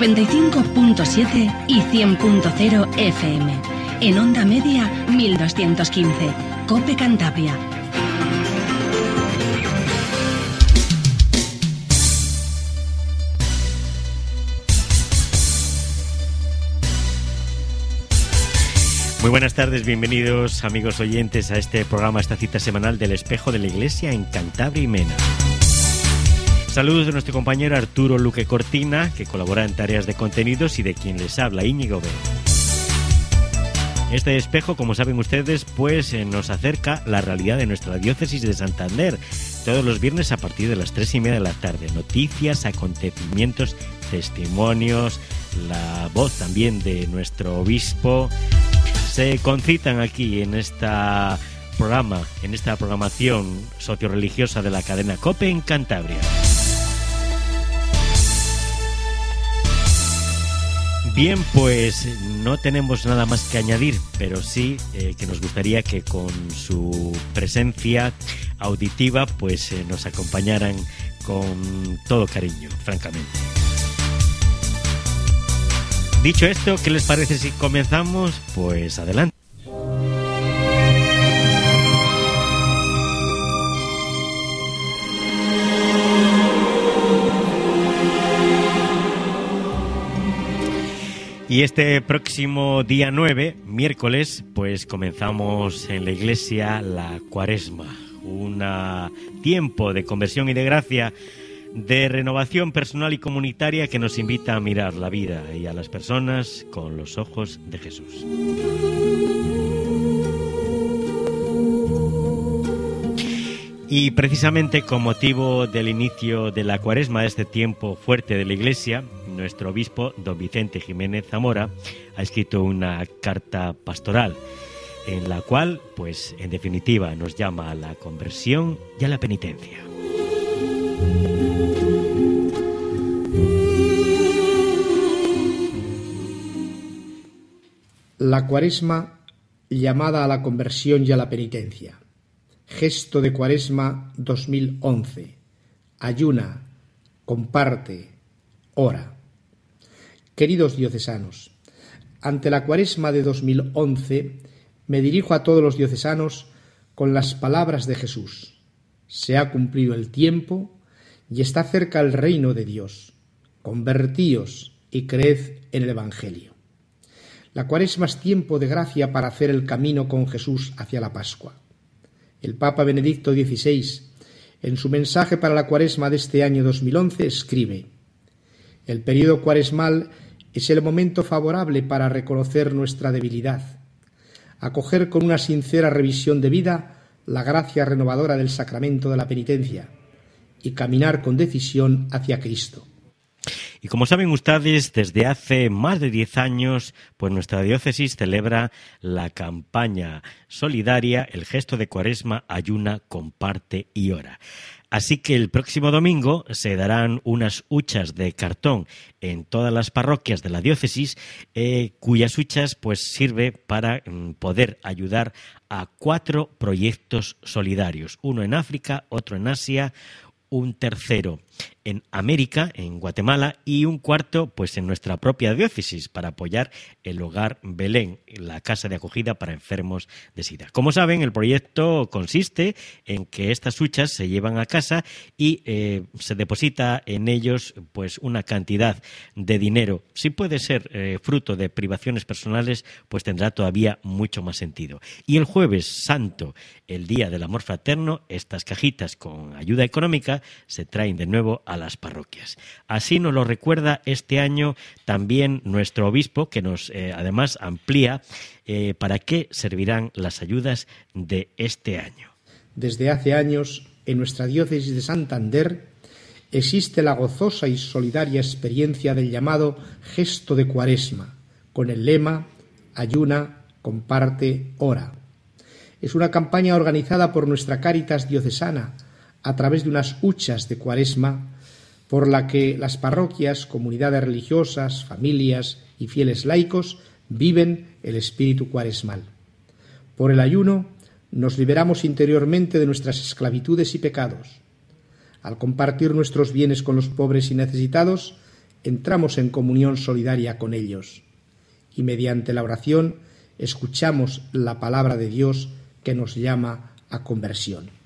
95.7 y 100.0 FM. En onda media 1215. Cope Cantabria. Muy buenas tardes, bienvenidos amigos oyentes a este programa, esta cita semanal del espejo de la Iglesia en Cantabria y Mena. Saludos de nuestro compañero Arturo Luque Cortina, que colabora en tareas de contenidos y de quien les habla Íñigo B. Este espejo, como saben ustedes, pues eh, nos acerca la realidad de nuestra diócesis de Santander, todos los viernes a partir de las tres y media de la tarde. Noticias, acontecimientos, testimonios, la voz también de nuestro obispo. Se concitan aquí en esta programa, en esta programación socio-religiosa de la cadena COPE en Cantabria. Bien, pues no tenemos nada más que añadir, pero sí eh, que nos gustaría que con su presencia auditiva pues eh, nos acompañaran con todo cariño, francamente. Dicho esto, ¿qué les parece si comenzamos? Pues adelante. Y este próximo día 9, miércoles, pues comenzamos en la iglesia la cuaresma, un tiempo de conversión y de gracia, de renovación personal y comunitaria que nos invita a mirar la vida y a las personas con los ojos de Jesús. Y precisamente con motivo del inicio de la cuaresma, de este tiempo fuerte de la Iglesia, nuestro obispo, don Vicente Jiménez Zamora, ha escrito una carta pastoral en la cual, pues en definitiva, nos llama a la conversión y a la penitencia. La cuaresma llamada a la conversión y a la penitencia. Gesto de cuaresma 2011. Ayuna, comparte, ora. Queridos diocesanos, ante la cuaresma de 2011 me dirijo a todos los diocesanos con las palabras de Jesús. Se ha cumplido el tiempo y está cerca el reino de Dios. Convertíos y creed en el Evangelio. La cuaresma es tiempo de gracia para hacer el camino con Jesús hacia la Pascua. El Papa Benedicto XVI, en su mensaje para la cuaresma de este año 2011, escribe El periodo cuaresmal es el momento favorable para reconocer nuestra debilidad, acoger con una sincera revisión de vida la gracia renovadora del sacramento de la penitencia y caminar con decisión hacia Cristo. Y como saben ustedes, desde hace más de diez años, pues nuestra diócesis celebra la campaña solidaria El gesto de Cuaresma, ayuna, comparte y ora. Así que el próximo domingo se darán unas huchas de cartón en todas las parroquias de la diócesis, eh, cuyas huchas pues sirve para mm, poder ayudar a cuatro proyectos solidarios, uno en África, otro en Asia, un tercero en América, en Guatemala, y un cuarto, pues en nuestra propia diócesis, para apoyar el hogar Belén, la casa de acogida para enfermos de SIDA. Como saben, el proyecto consiste en que estas huchas se llevan a casa y eh, se deposita en ellos, pues una cantidad de dinero. Si puede ser eh, fruto de privaciones personales, pues tendrá todavía mucho más sentido. Y el jueves santo, el día del amor fraterno, estas cajitas con ayuda económica se traen de nuevo a las parroquias. Así nos lo recuerda este año también nuestro obispo, que nos eh, además amplía eh, para qué servirán las ayudas de este año. Desde hace años, en nuestra diócesis de Santander, existe la gozosa y solidaria experiencia del llamado gesto de cuaresma, con el lema Ayuna, comparte, ora. Es una campaña organizada por nuestra Cáritas diocesana a través de unas huchas de cuaresma por la que las parroquias, comunidades religiosas, familias y fieles laicos viven el espíritu cuaresmal. Por el ayuno nos liberamos interiormente de nuestras esclavitudes y pecados. Al compartir nuestros bienes con los pobres y necesitados, entramos en comunión solidaria con ellos y mediante la oración escuchamos la palabra de Dios que nos llama a conversión.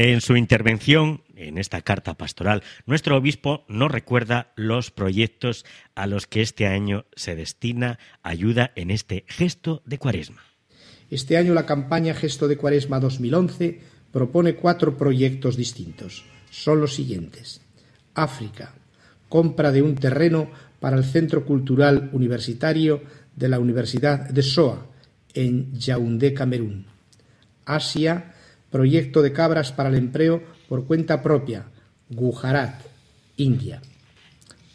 En su intervención en esta carta pastoral, nuestro obispo nos recuerda los proyectos a los que este año se destina ayuda en este gesto de cuaresma. Este año la campaña Gesto de Cuaresma 2011 propone cuatro proyectos distintos. Son los siguientes. África, compra de un terreno para el Centro Cultural Universitario de la Universidad de Soa, en Yaoundé, Camerún. Asia, proyecto de cabras para el empleo por cuenta propia, Gujarat, India.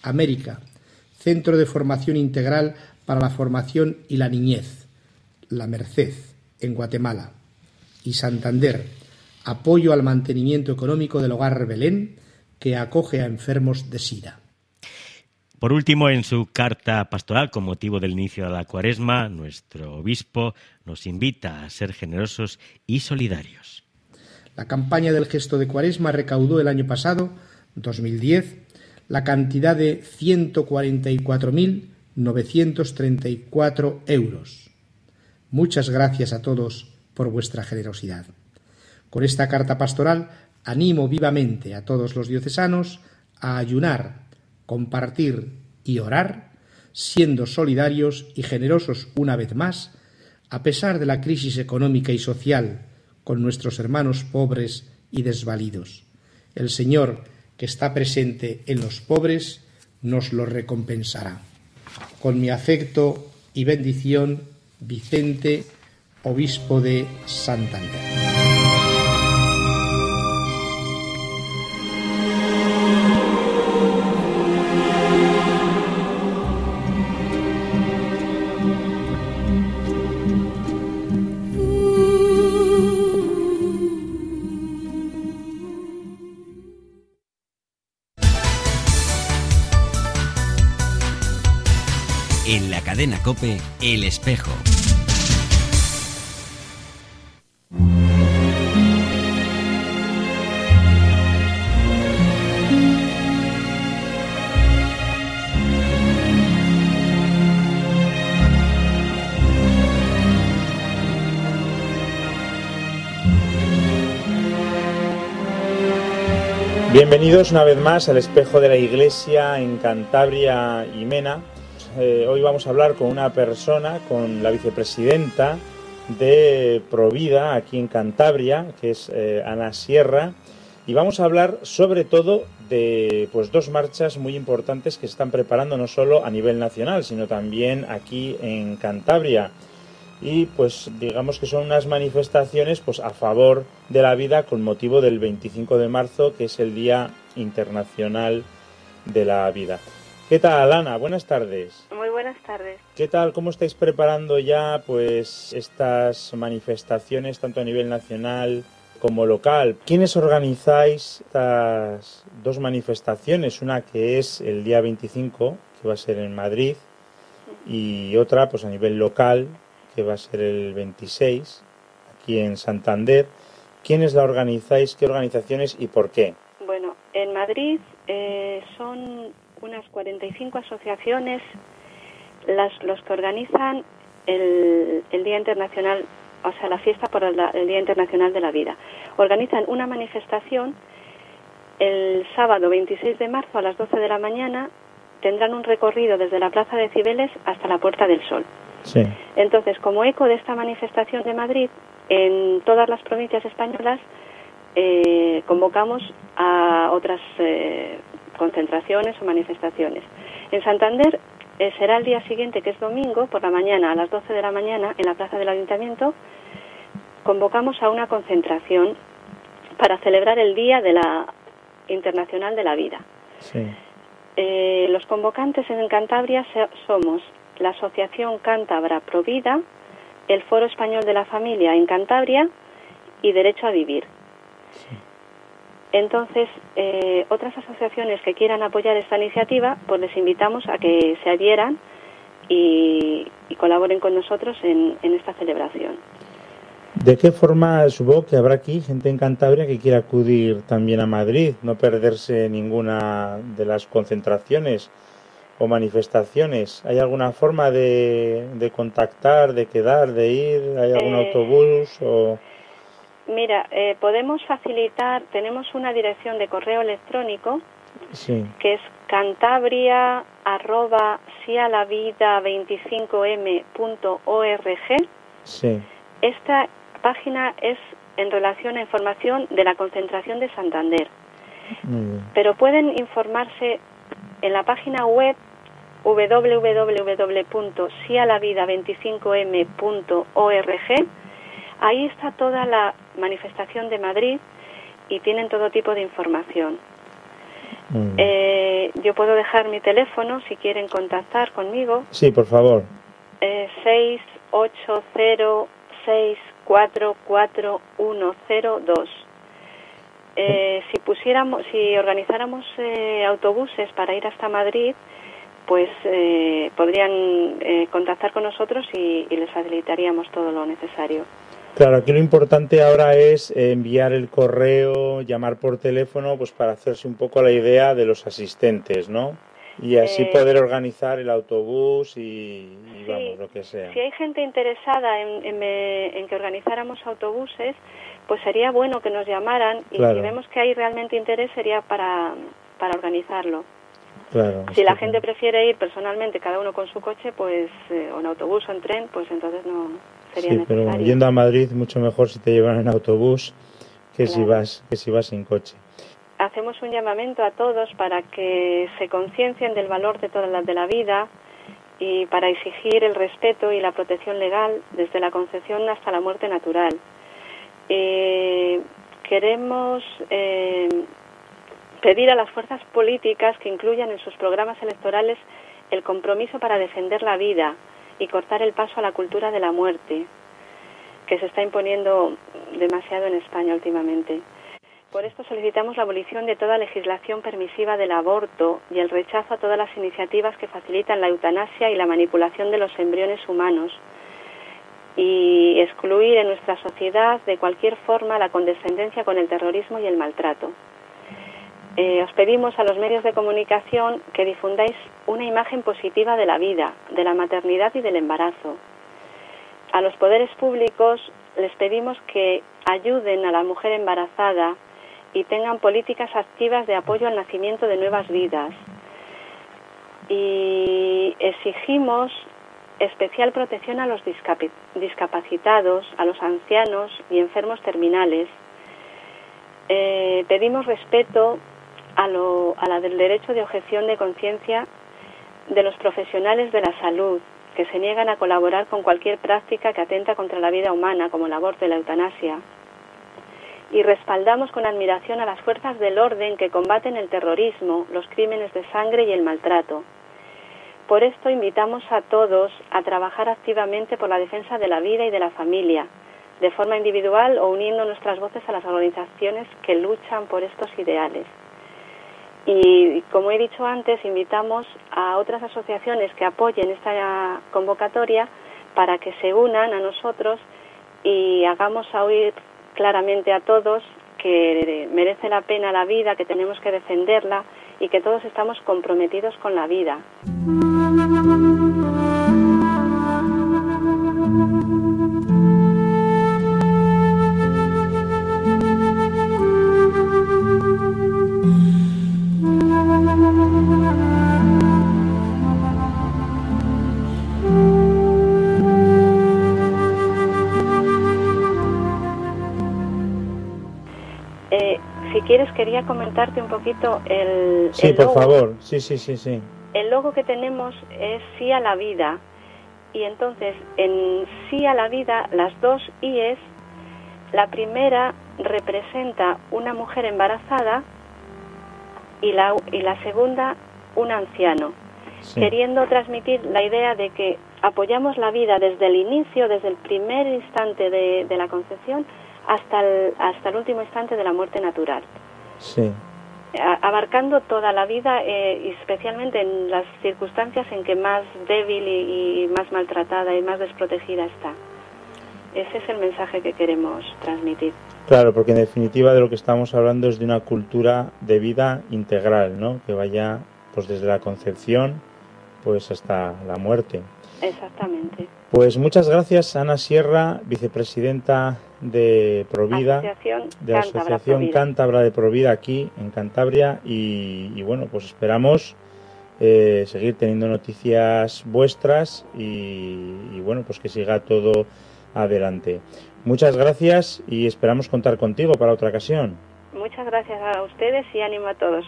América, Centro de Formación Integral para la Formación y la Niñez, La Merced, en Guatemala. Y Santander, apoyo al mantenimiento económico del hogar Belén, que acoge a enfermos de SIDA. Por último, en su carta pastoral con motivo del inicio de la cuaresma, nuestro obispo nos invita a ser generosos y solidarios. La campaña del gesto de cuaresma recaudó el año pasado, 2010, la cantidad de 144.934 euros. Muchas gracias a todos por vuestra generosidad. Con esta carta pastoral animo vivamente a todos los diocesanos a ayunar compartir y orar, siendo solidarios y generosos una vez más, a pesar de la crisis económica y social con nuestros hermanos pobres y desvalidos. El Señor, que está presente en los pobres, nos lo recompensará. Con mi afecto y bendición, Vicente, obispo de Santander. Cope El Espejo. Bienvenidos una vez más al espejo de la iglesia en Cantabria y Mena, eh, hoy vamos a hablar con una persona, con la vicepresidenta de Provida aquí en Cantabria, que es eh, Ana Sierra, y vamos a hablar sobre todo de pues, dos marchas muy importantes que se están preparando no solo a nivel nacional, sino también aquí en Cantabria. Y pues digamos que son unas manifestaciones pues, a favor de la vida con motivo del 25 de marzo, que es el Día Internacional de la Vida. ¿Qué tal, Ana? Buenas tardes. Muy buenas tardes. ¿Qué tal? ¿Cómo estáis preparando ya pues estas manifestaciones tanto a nivel nacional como local? ¿Quiénes organizáis estas dos manifestaciones? Una que es el día 25, que va a ser en Madrid, y otra pues a nivel local, que va a ser el 26, aquí en Santander. ¿Quiénes la organizáis? ¿Qué organizaciones y por qué? Bueno, en Madrid eh, son unas 45 asociaciones las, los que organizan el, Día Internacional, o sea, la fiesta por el, Día Internacional de la Vida. Organizan una manifestación el sábado 26 de marzo a las 12 de la mañana. Tendrán un recorrido desde la Plaza de Cibeles hasta la Puerta del Sol. Sí. Entonces, como eco de esta manifestación de Madrid, en todas las provincias españolas eh, convocamos a otras eh, concentraciones o manifestaciones. En Santander eh, será el día siguiente, que es domingo, por la mañana, a las 12 de la mañana, en la plaza del ayuntamiento, convocamos a una concentración para celebrar el Día de la Internacional de la Vida. Eh, los convocantes en Cantabria somos la Asociación Cántabra Provida, el Foro Español de la Familia en Cantabria y Derecho a Vivir. Entonces, eh, otras asociaciones que quieran apoyar esta iniciativa, pues les invitamos a que se adhieran y, colaboren con nosotros en, esta celebración. ¿De qué forma, supongo que habrá aquí gente en Cantabria que quiera acudir también a Madrid, no perderse ninguna de las concentraciones o manifestaciones? ¿Hay alguna forma de, de contactar, de quedar, de ir? ¿Hay algún Eh, autobús? O... Mira, eh, podemos facilitar, tenemos una dirección de correo electrónico Sí, que es cantabria arroba sialavida25m.org. sí. Esta página es en relación a información de la concentración de Santander, pero pueden informarse en la página web www.sialavida25m.org. Ahí está toda la manifestación de Madrid y tienen todo tipo de información. Bien. Eh, yo puedo dejar mi teléfono si quieren contactar conmigo. Sí, por favor. Eh, 680644102. Eh, si pusiéramos, si organizáramos eh, autobuses para ir hasta Madrid, pues eh, podrían eh, contactar con nosotros y, y les facilitaríamos todo lo necesario. Claro, aquí lo importante ahora es eh, enviar el correo, llamar por teléfono, pues para hacerse un poco la idea de los asistentes, ¿no? Y así Eh, poder organizar el autobús y, y Sí, vamos, lo que sea. Si hay gente interesada en, en, eh, en que organizáramos autobuses, pues sería bueno que nos llamaran y Claro. si vemos que hay realmente interés sería para, para organizarlo. Claro. Si la gente prefiere ir personalmente, cada uno con su coche, pues eh, o en autobús o en tren, pues entonces no sería Sí, pero necesario. bueno, yendo a Madrid mucho mejor si te llevan en autobús que si vas que si vas en coche. Hacemos un llamamiento a todos para que se conciencien del valor de toda la, de la vida y para exigir el respeto y la protección legal desde la concepción hasta la muerte natural. Eh, queremos eh, pedir a las fuerzas políticas que incluyan en sus programas electorales el compromiso para defender la vida y cortar el paso a la cultura de la muerte, que se está imponiendo demasiado en España últimamente. Por esto solicitamos la abolición de toda legislación permisiva del aborto y el rechazo a todas las iniciativas que facilitan la eutanasia y la manipulación de los embriones humanos y excluir en nuestra sociedad de cualquier forma la condescendencia con el terrorismo y el maltrato. Eh, os pedimos a los medios de comunicación que difundáis una imagen positiva de la vida, de la maternidad y del embarazo. A los poderes públicos les pedimos que ayuden a la mujer embarazada y tengan políticas activas de apoyo al nacimiento de nuevas vidas. Y exigimos especial protección a los discapacitados, a los ancianos y enfermos terminales. Eh, pedimos respeto a, la del derecho de objeción de conciencia de los profesionales de la salud que se niegan a colaborar con cualquier práctica que atenta contra la vida humana, como el aborto y la eutanasia. Y respaldamos con admiración a las fuerzas del orden que combaten el terrorismo, los crímenes de sangre y el maltrato. Por esto invitamos a todos a trabajar activamente por la defensa de la vida y de la familia, de forma individual o uniendo nuestras voces a las organizaciones que luchan por estos ideales. Y como he dicho antes, invitamos a otras asociaciones que apoyen esta convocatoria para que se unan a nosotros y hagamos oír claramente a todos que merece la pena la vida, que tenemos que defenderla y que todos estamos comprometidos con la vida. Quería comentarte un poquito el, Sí, el por favor. Sí, sí, sí, sí. El logo que tenemos es sí a la vida y entonces en sí a la vida las dos IES, la primera representa una mujer embarazada y la, y la segunda un anciano, sí. queriendo transmitir la idea de que apoyamos la vida desde el inicio, desde el primer instante de, de la concepción hasta el, hasta el último instante de la muerte natural Sí. abarcando toda la vida eh, y especialmente en las circunstancias en que más débil y, y más maltratada y más desprotegida está. Ese es el mensaje que queremos transmitir. Claro, porque en definitiva de lo que estamos hablando es de una cultura de vida integral, ¿no? Que vaya pues desde la concepción pues hasta la muerte. Exactamente. Pues muchas gracias Ana Sierra, vicepresidenta de Provida, de la Asociación Cántabra de Provida aquí en Cantabria y, bueno, pues esperamos eh, seguir teniendo noticias vuestras y, y bueno, pues que siga todo adelante. Muchas gracias y esperamos contar contigo para otra ocasión. Muchas gracias a ustedes y ánimo a todos.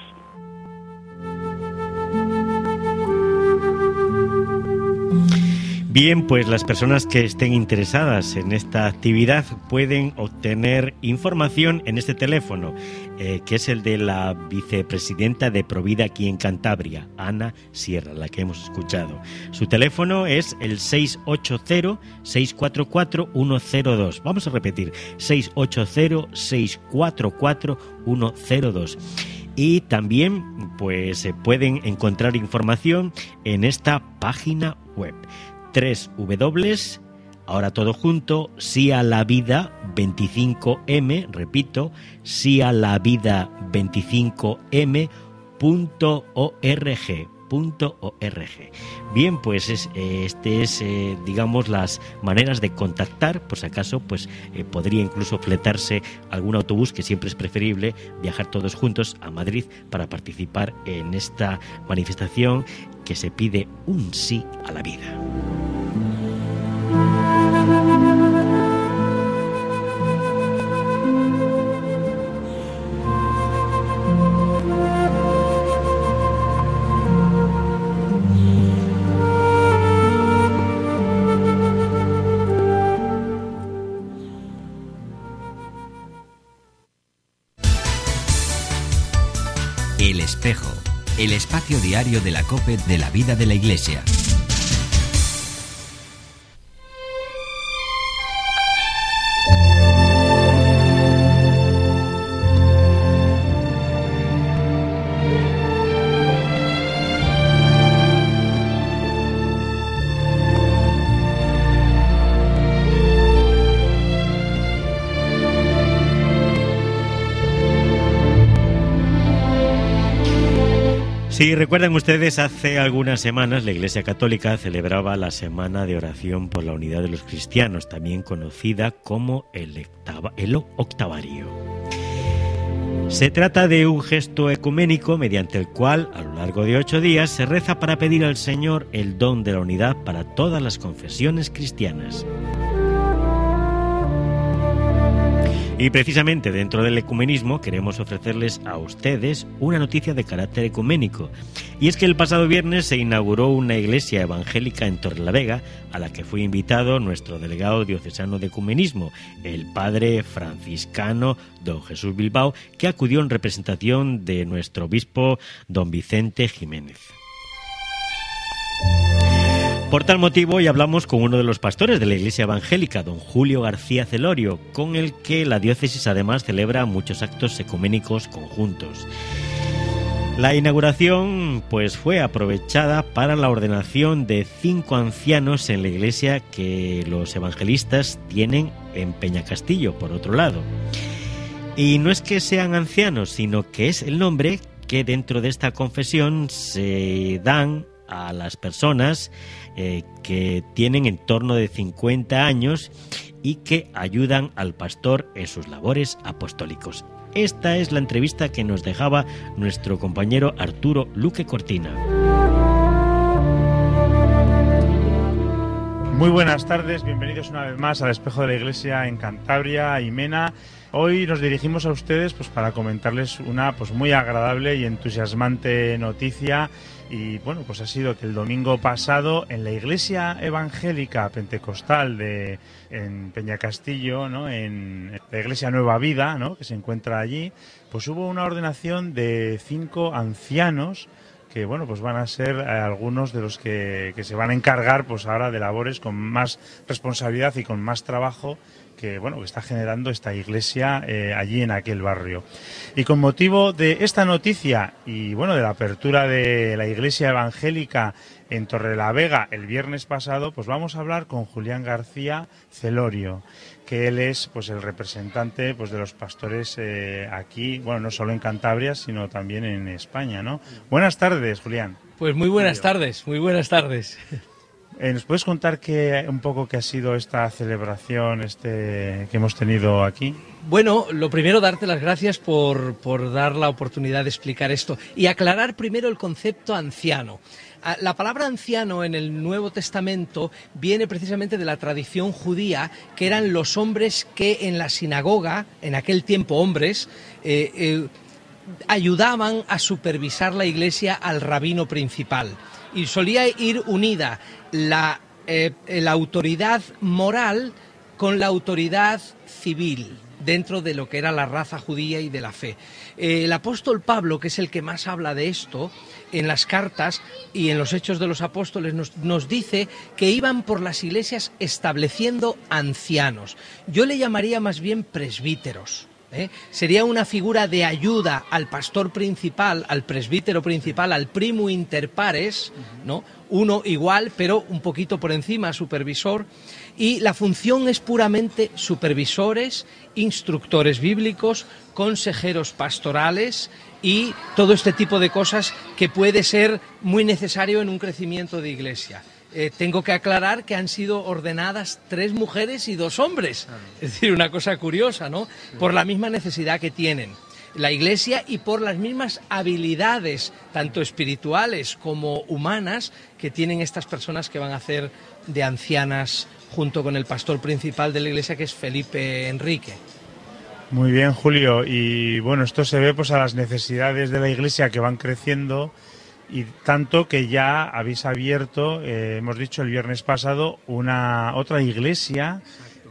Bien, pues las personas que estén interesadas en esta actividad pueden obtener información en este teléfono, eh, que es el de la vicepresidenta de Provida aquí en Cantabria, Ana Sierra, la que hemos escuchado. Su teléfono es el 680-644-102. Vamos a repetir, 680-644-102 y también pues se pueden encontrar información en esta página web 3W, ahora todo junto, si a la vida 25m, repito, si a la vida 25m.org. Bien, pues es, eh, este es, eh, digamos, las maneras de contactar, por si acaso, pues eh, podría incluso fletarse algún autobús, que siempre es preferible viajar todos juntos a Madrid para participar en esta manifestación que se pide un sí a la vida. El espejo, el espacio diario de la COPE de la vida de la Iglesia. Si recuerdan ustedes, hace algunas semanas la Iglesia Católica celebraba la Semana de Oración por la Unidad de los Cristianos, también conocida como el, el Octavario. Se trata de un gesto ecuménico mediante el cual, a lo largo de ocho días, se reza para pedir al Señor el don de la unidad para todas las confesiones cristianas. Y precisamente dentro del ecumenismo queremos ofrecerles a ustedes una noticia de carácter ecuménico. Y es que el pasado viernes se inauguró una iglesia evangélica en Torrelavega a la que fue invitado nuestro delegado diocesano de ecumenismo, el padre franciscano don Jesús Bilbao, que acudió en representación de nuestro obispo don Vicente Jiménez. Por tal motivo, hoy hablamos con uno de los pastores de la Iglesia Evangélica, don Julio García Celorio, con el que la diócesis además celebra muchos actos ecuménicos conjuntos. La inauguración pues fue aprovechada para la ordenación de cinco ancianos en la iglesia que los evangelistas tienen en Peñacastillo, por otro lado. Y no es que sean ancianos, sino que es el nombre que dentro de esta confesión se dan a las personas eh, que tienen en torno de 50 años y que ayudan al pastor en sus labores apostólicos. Esta es la entrevista que nos dejaba nuestro compañero Arturo Luque Cortina. Muy buenas tardes, bienvenidos una vez más al Espejo de la Iglesia en Cantabria y Mena. Hoy nos dirigimos a ustedes pues, para comentarles una pues, muy agradable y entusiasmante noticia y bueno, pues ha sido que el domingo pasado en la iglesia evangélica pentecostal de en Peñacastillo, ¿no? en la iglesia Nueva Vida, ¿no? que se encuentra allí, pues hubo una ordenación de cinco ancianos que bueno pues van a ser eh, algunos de los que, que, se van a encargar pues ahora de labores con más responsabilidad y con más trabajo que bueno que está generando esta iglesia eh, allí en aquel barrio. Y con motivo de esta noticia y bueno de la apertura de la iglesia evangélica en Torrelavega el viernes pasado, pues vamos a hablar con Julián García Celorio, que él es pues el representante pues de los pastores eh, aquí, bueno no solo en Cantabria sino también en España, ¿no? Buenas tardes, Julián. Pues muy buenas tardes, muy buenas tardes. Eh, ¿Nos puedes contar qué, un poco qué ha sido esta celebración este, que hemos tenido aquí? Bueno, lo primero, darte las gracias por, por dar la oportunidad de explicar esto y aclarar primero el concepto anciano. Ah, La palabra anciano en el Nuevo Testamento viene precisamente de la tradición judía, que eran los hombres que en la sinagoga, en aquel tiempo hombres, eh, eh, ayudaban a supervisar la iglesia al rabino principal. Y solía ir unida la, eh, la autoridad moral con la autoridad civil dentro de lo que era la raza judía y de la fe. Eh, el apóstol Pablo, que es el que más habla de esto, en las cartas y en los hechos de los apóstoles nos, nos dice que iban por las iglesias estableciendo ancianos. Yo le llamaría más bien presbíteros. ¿Eh? Sería una figura de ayuda al pastor principal, al presbítero principal, al primo inter pares, ¿no? Uno igual, pero un poquito por encima, supervisor. Y la función es puramente supervisores, instructores bíblicos, consejeros pastorales y todo este tipo de cosas que puede ser muy necesario en un crecimiento de iglesia. Eh, tengo que aclarar que han sido ordenadas tres mujeres y dos hombres. Es decir, una cosa curiosa, ¿no? Por la misma necesidad que tienen la Iglesia y por las mismas habilidades, tanto espirituales como humanas, que tienen estas personas que van a hacer de ancianas junto con el pastor principal de la Iglesia, que es Felipe Enrique. Muy bien, Julio. Y bueno, esto se ve pues a las necesidades de la Iglesia que van creciendo y tanto que ya habéis abierto, eh, hemos dicho el viernes pasado, una otra iglesia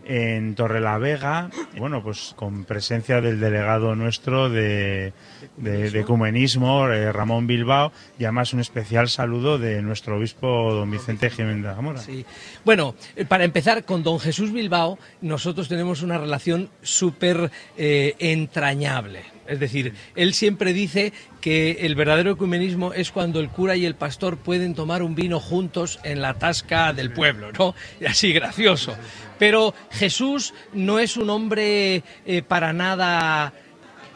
en Torrelavega, bueno, pues con presencia del delegado nuestro de, de, de ecumenismo, eh, Ramón Bilbao, y además un especial saludo de nuestro obispo don Vicente Jiménez Zamora. Sí. Bueno, eh, para empezar, con don Jesús Bilbao, nosotros tenemos una relación súper eh, entrañable. Es decir, él siempre dice que el verdadero ecumenismo es cuando el cura y el pastor pueden tomar un vino juntos en la tasca del pueblo, ¿no? Y así gracioso. Pero Jesús no es un hombre eh, para nada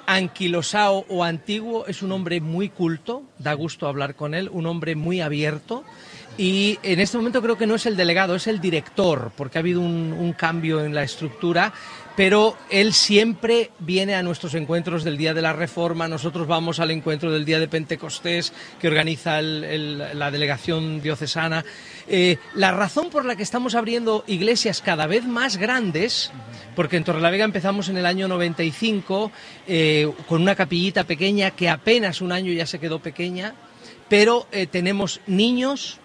anquilosado o antiguo, es un hombre muy culto, da gusto hablar con él, un hombre muy abierto. Y en este momento creo que no es el delegado, es el director, porque ha habido un, un cambio en la estructura, pero él siempre viene a nuestros encuentros del Día de la Reforma, nosotros vamos al encuentro del Día de Pentecostés que organiza la delegación diocesana. Eh, la razón por la que estamos abriendo iglesias cada vez más grandes, porque en Torrelavega empezamos en el año 95 eh, con una capillita pequeña que apenas un año ya se quedó pequeña, pero eh, tenemos niños,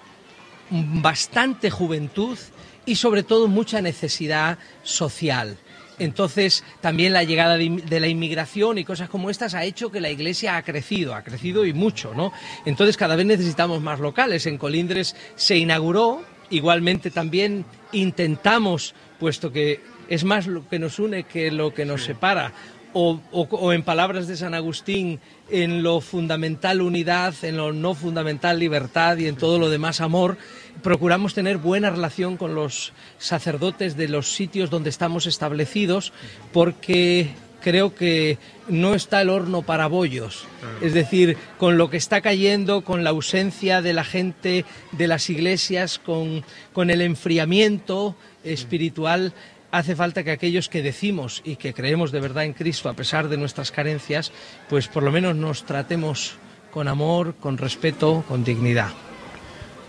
bastante juventud y sobre todo mucha necesidad social. Entonces, también la llegada de, de, la inmigración y cosas como estas ha hecho que la iglesia ha crecido, ha crecido y mucho, ¿no? Entonces, cada vez necesitamos más locales. En Colindres se inauguró, igualmente también intentamos, puesto que es más lo que nos une que lo que nos separa, o, o, o, en palabras de San Agustín, en lo fundamental unidad, en lo no fundamental libertad y en todo lo demás amor, procuramos tener buena relación con los sacerdotes de los sitios donde estamos establecidos, porque creo que no está el horno para bollos. Es decir, con lo que está cayendo, con la ausencia de la gente de las iglesias, con, con el enfriamiento espiritual, hace falta que aquellos que decimos y que creemos de verdad en Cristo, a pesar de nuestras carencias, pues por lo menos nos tratemos con amor, con respeto, con dignidad.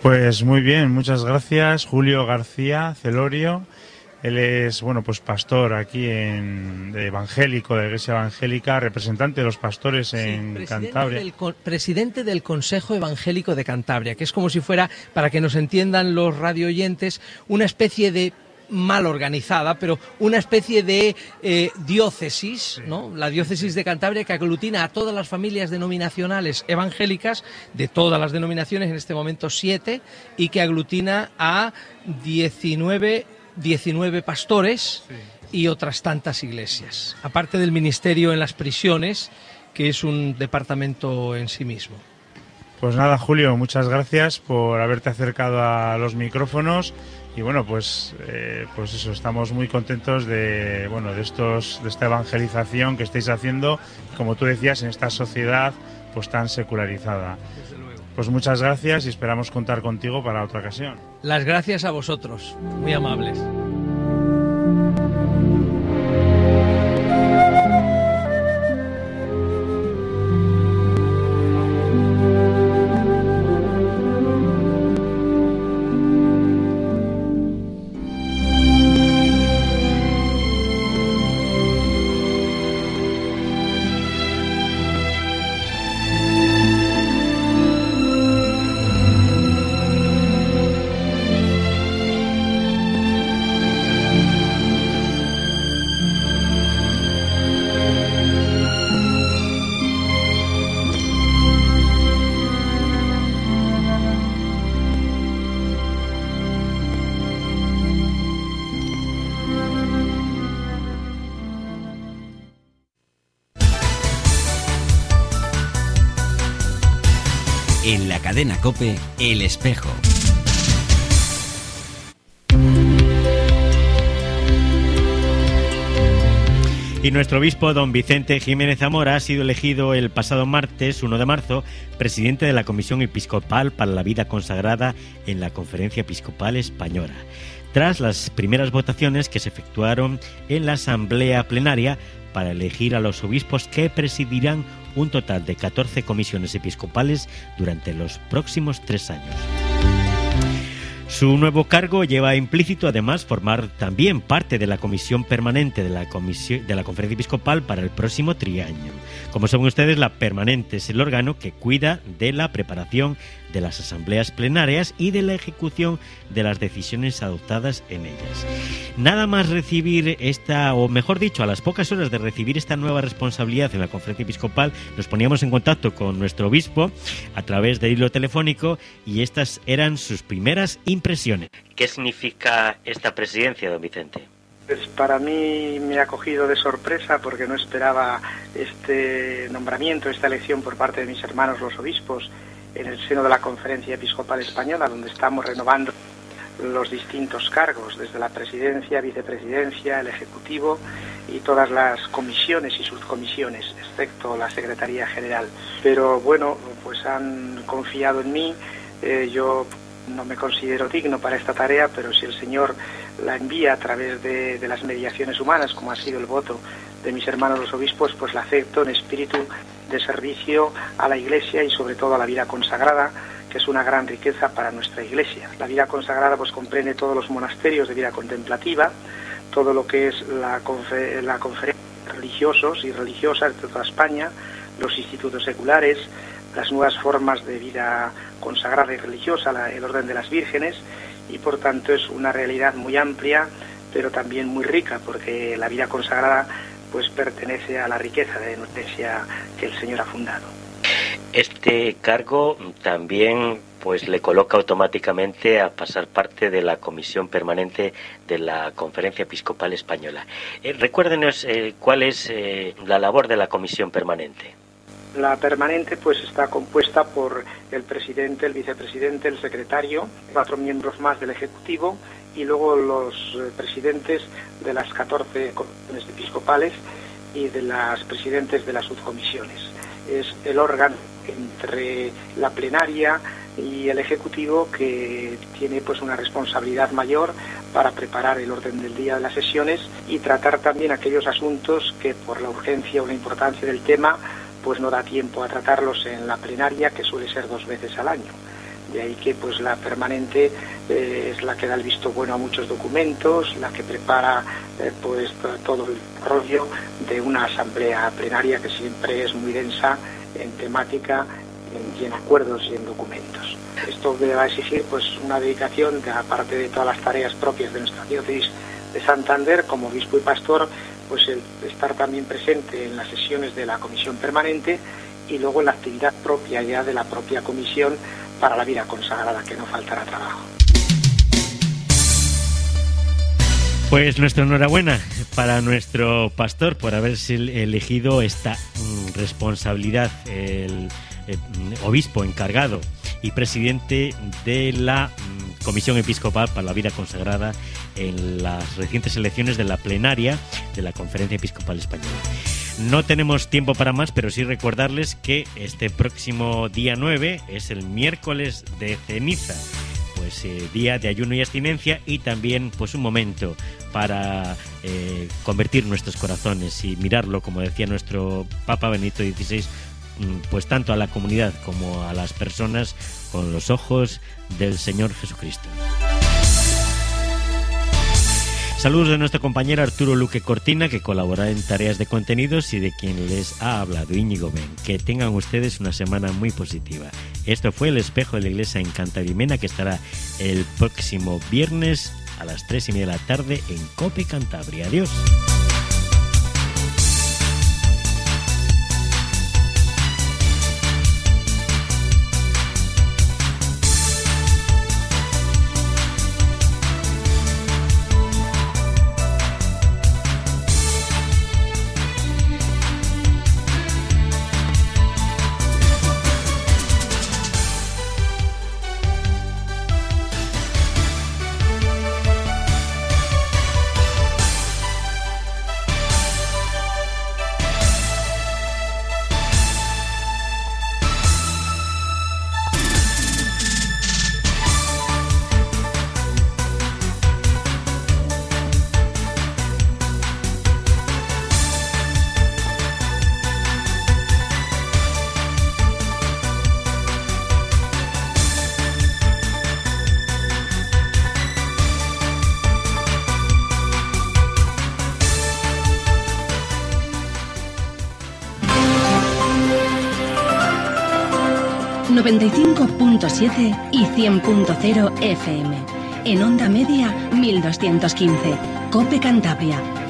Pues muy bien, muchas gracias, Julio García Celorio. Él es, bueno, pues pastor aquí en de evangélico, de la Iglesia Evangélica, representante de los pastores en sí, Cantabria. Del, presidente del Consejo Evangélico de Cantabria, que es como si fuera, para que nos entiendan los radioyentes, una especie de mal organizada, pero una especie de eh, diócesis, ¿no? la diócesis de Cantabria que aglutina a todas las familias denominacionales evangélicas de todas las denominaciones, en este momento siete, y que aglutina a 19, 19 pastores. Y otras tantas iglesias, aparte del ministerio en las prisiones, que es un departamento en sí mismo. Pues nada, Julio, muchas gracias por haberte acercado a los micrófonos y bueno, pues, eh, pues eso, estamos muy contentos de, bueno, de, estos, de esta evangelización que estáis haciendo, como tú decías, en esta sociedad pues tan secularizada. Pues muchas gracias y esperamos contar contigo para otra ocasión. Las gracias a vosotros, muy amables. Cadena Cope, El Espejo. Y nuestro obispo, don Vicente Jiménez Zamora, ha sido elegido el pasado martes, 1 de marzo, presidente de la Comisión Episcopal para la Vida Consagrada en la Conferencia Episcopal Española, tras las primeras votaciones que se efectuaron en la Asamblea Plenaria para elegir a los obispos que presidirán un total de 14 comisiones episcopales durante los próximos tres años. Su nuevo cargo lleva implícito además formar también parte de la comisión permanente de la, comisión, de la Conferencia Episcopal para el próximo trienio. Como saben ustedes, la permanente es el órgano que cuida de la preparación de las asambleas plenarias y de la ejecución de las decisiones adoptadas en ellas. Nada más recibir esta, o mejor dicho, a las pocas horas de recibir esta nueva responsabilidad en la conferencia episcopal, nos poníamos en contacto con nuestro obispo a través del hilo telefónico y estas eran sus primeras impresiones. ¿Qué significa esta presidencia, don Vicente? Pues para mí me ha cogido de sorpresa porque no esperaba este nombramiento, esta elección por parte de mis hermanos los obispos en el seno de la Conferencia Episcopal Española, donde estamos renovando los distintos cargos, desde la presidencia, vicepresidencia, el Ejecutivo y todas las comisiones y subcomisiones, excepto la Secretaría General. Pero bueno, pues han confiado en mí, eh, yo no me considero digno para esta tarea, pero si el Señor la envía a través de, de las mediaciones humanas, como ha sido el voto de mis hermanos los obispos, pues la acepto en espíritu de servicio a la Iglesia y sobre todo a la vida consagrada, que es una gran riqueza para nuestra Iglesia. La vida consagrada pues comprende todos los monasterios de vida contemplativa, todo lo que es la, la conferencia religiosos y religiosas de toda España, los institutos seculares, las nuevas formas de vida consagrada y religiosa, el orden de las vírgenes, y por tanto es una realidad muy amplia, pero también muy rica, porque la vida consagrada pues pertenece a la riqueza de noticia que el Señor ha fundado. Este cargo también pues le coloca automáticamente a pasar parte de la comisión permanente de la Conferencia Episcopal Española. Eh, recuérdenos eh, cuál es eh, la labor de la comisión permanente. La permanente pues está compuesta por el presidente, el vicepresidente, el secretario, cuatro miembros más del Ejecutivo y luego los eh, presidentes de las 14 comisiones episcopales y de las presidentes de las subcomisiones. Es el órgano entre la plenaria y el ejecutivo que tiene pues una responsabilidad mayor para preparar el orden del día de las sesiones y tratar también aquellos asuntos que por la urgencia o la importancia del tema pues no da tiempo a tratarlos en la plenaria que suele ser dos veces al año. De ahí que pues la permanente es la que da el visto bueno a muchos documentos, la que prepara eh, pues todo el rollo de una asamblea plenaria que siempre es muy densa en temática y en acuerdos y en documentos. Esto me va a exigir pues una dedicación, de, aparte de todas las tareas propias de nuestra diócesis de Santander, como obispo y pastor, pues el estar también presente en las sesiones de la comisión permanente y luego en la actividad propia ya de la propia comisión para la vida consagrada, que no faltará trabajo. Pues nuestra enhorabuena para nuestro pastor por haberse elegido esta mm, responsabilidad, el, eh, obispo encargado y presidente de la mm, Comisión Episcopal para la Vida Consagrada en las recientes elecciones de la plenaria de la Conferencia Episcopal Española. No tenemos tiempo para más, pero sí recordarles que este próximo día 9 es el miércoles de ceniza pues eh, día de ayuno y abstinencia y también pues un momento para eh, convertir nuestros corazones y mirarlo, como decía nuestro Papa Benito XVI, mm, pues tanto a la comunidad como a las personas con los ojos del Señor Jesucristo. Saludos de nuestro compañero Arturo Luque Cortina, que colabora en tareas de contenidos y de quien les ha hablado Íñigo Ben. Que tengan ustedes una semana muy positiva. Esto fue el espejo de la iglesia en Cantabrimena, que estará el próximo viernes a las 3 y media de la tarde en Cope Cantabria. Adiós. 95.7 y 100.0 FM. En onda media 1215. Cope Cantabria